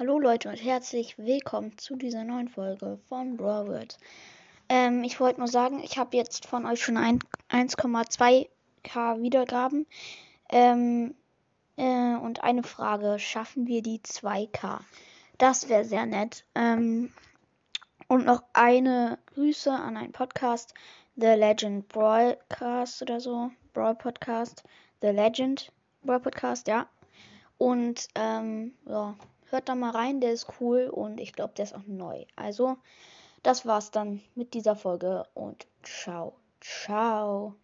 Hallo Leute und herzlich willkommen zu dieser neuen Folge von Brawl ähm, Ich wollte nur sagen, ich habe jetzt von euch schon 1,2k Wiedergaben. Ähm, äh, und eine Frage, schaffen wir die 2k? Das wäre sehr nett. Ähm, und noch eine Grüße an einen Podcast, The Legend Broadcast oder so. Brawl Podcast. The Legend Brawl Podcast, ja. Und ähm, ja, hört da mal rein, der ist cool und ich glaube, der ist auch neu. Also, das war's dann mit dieser Folge und ciao, ciao.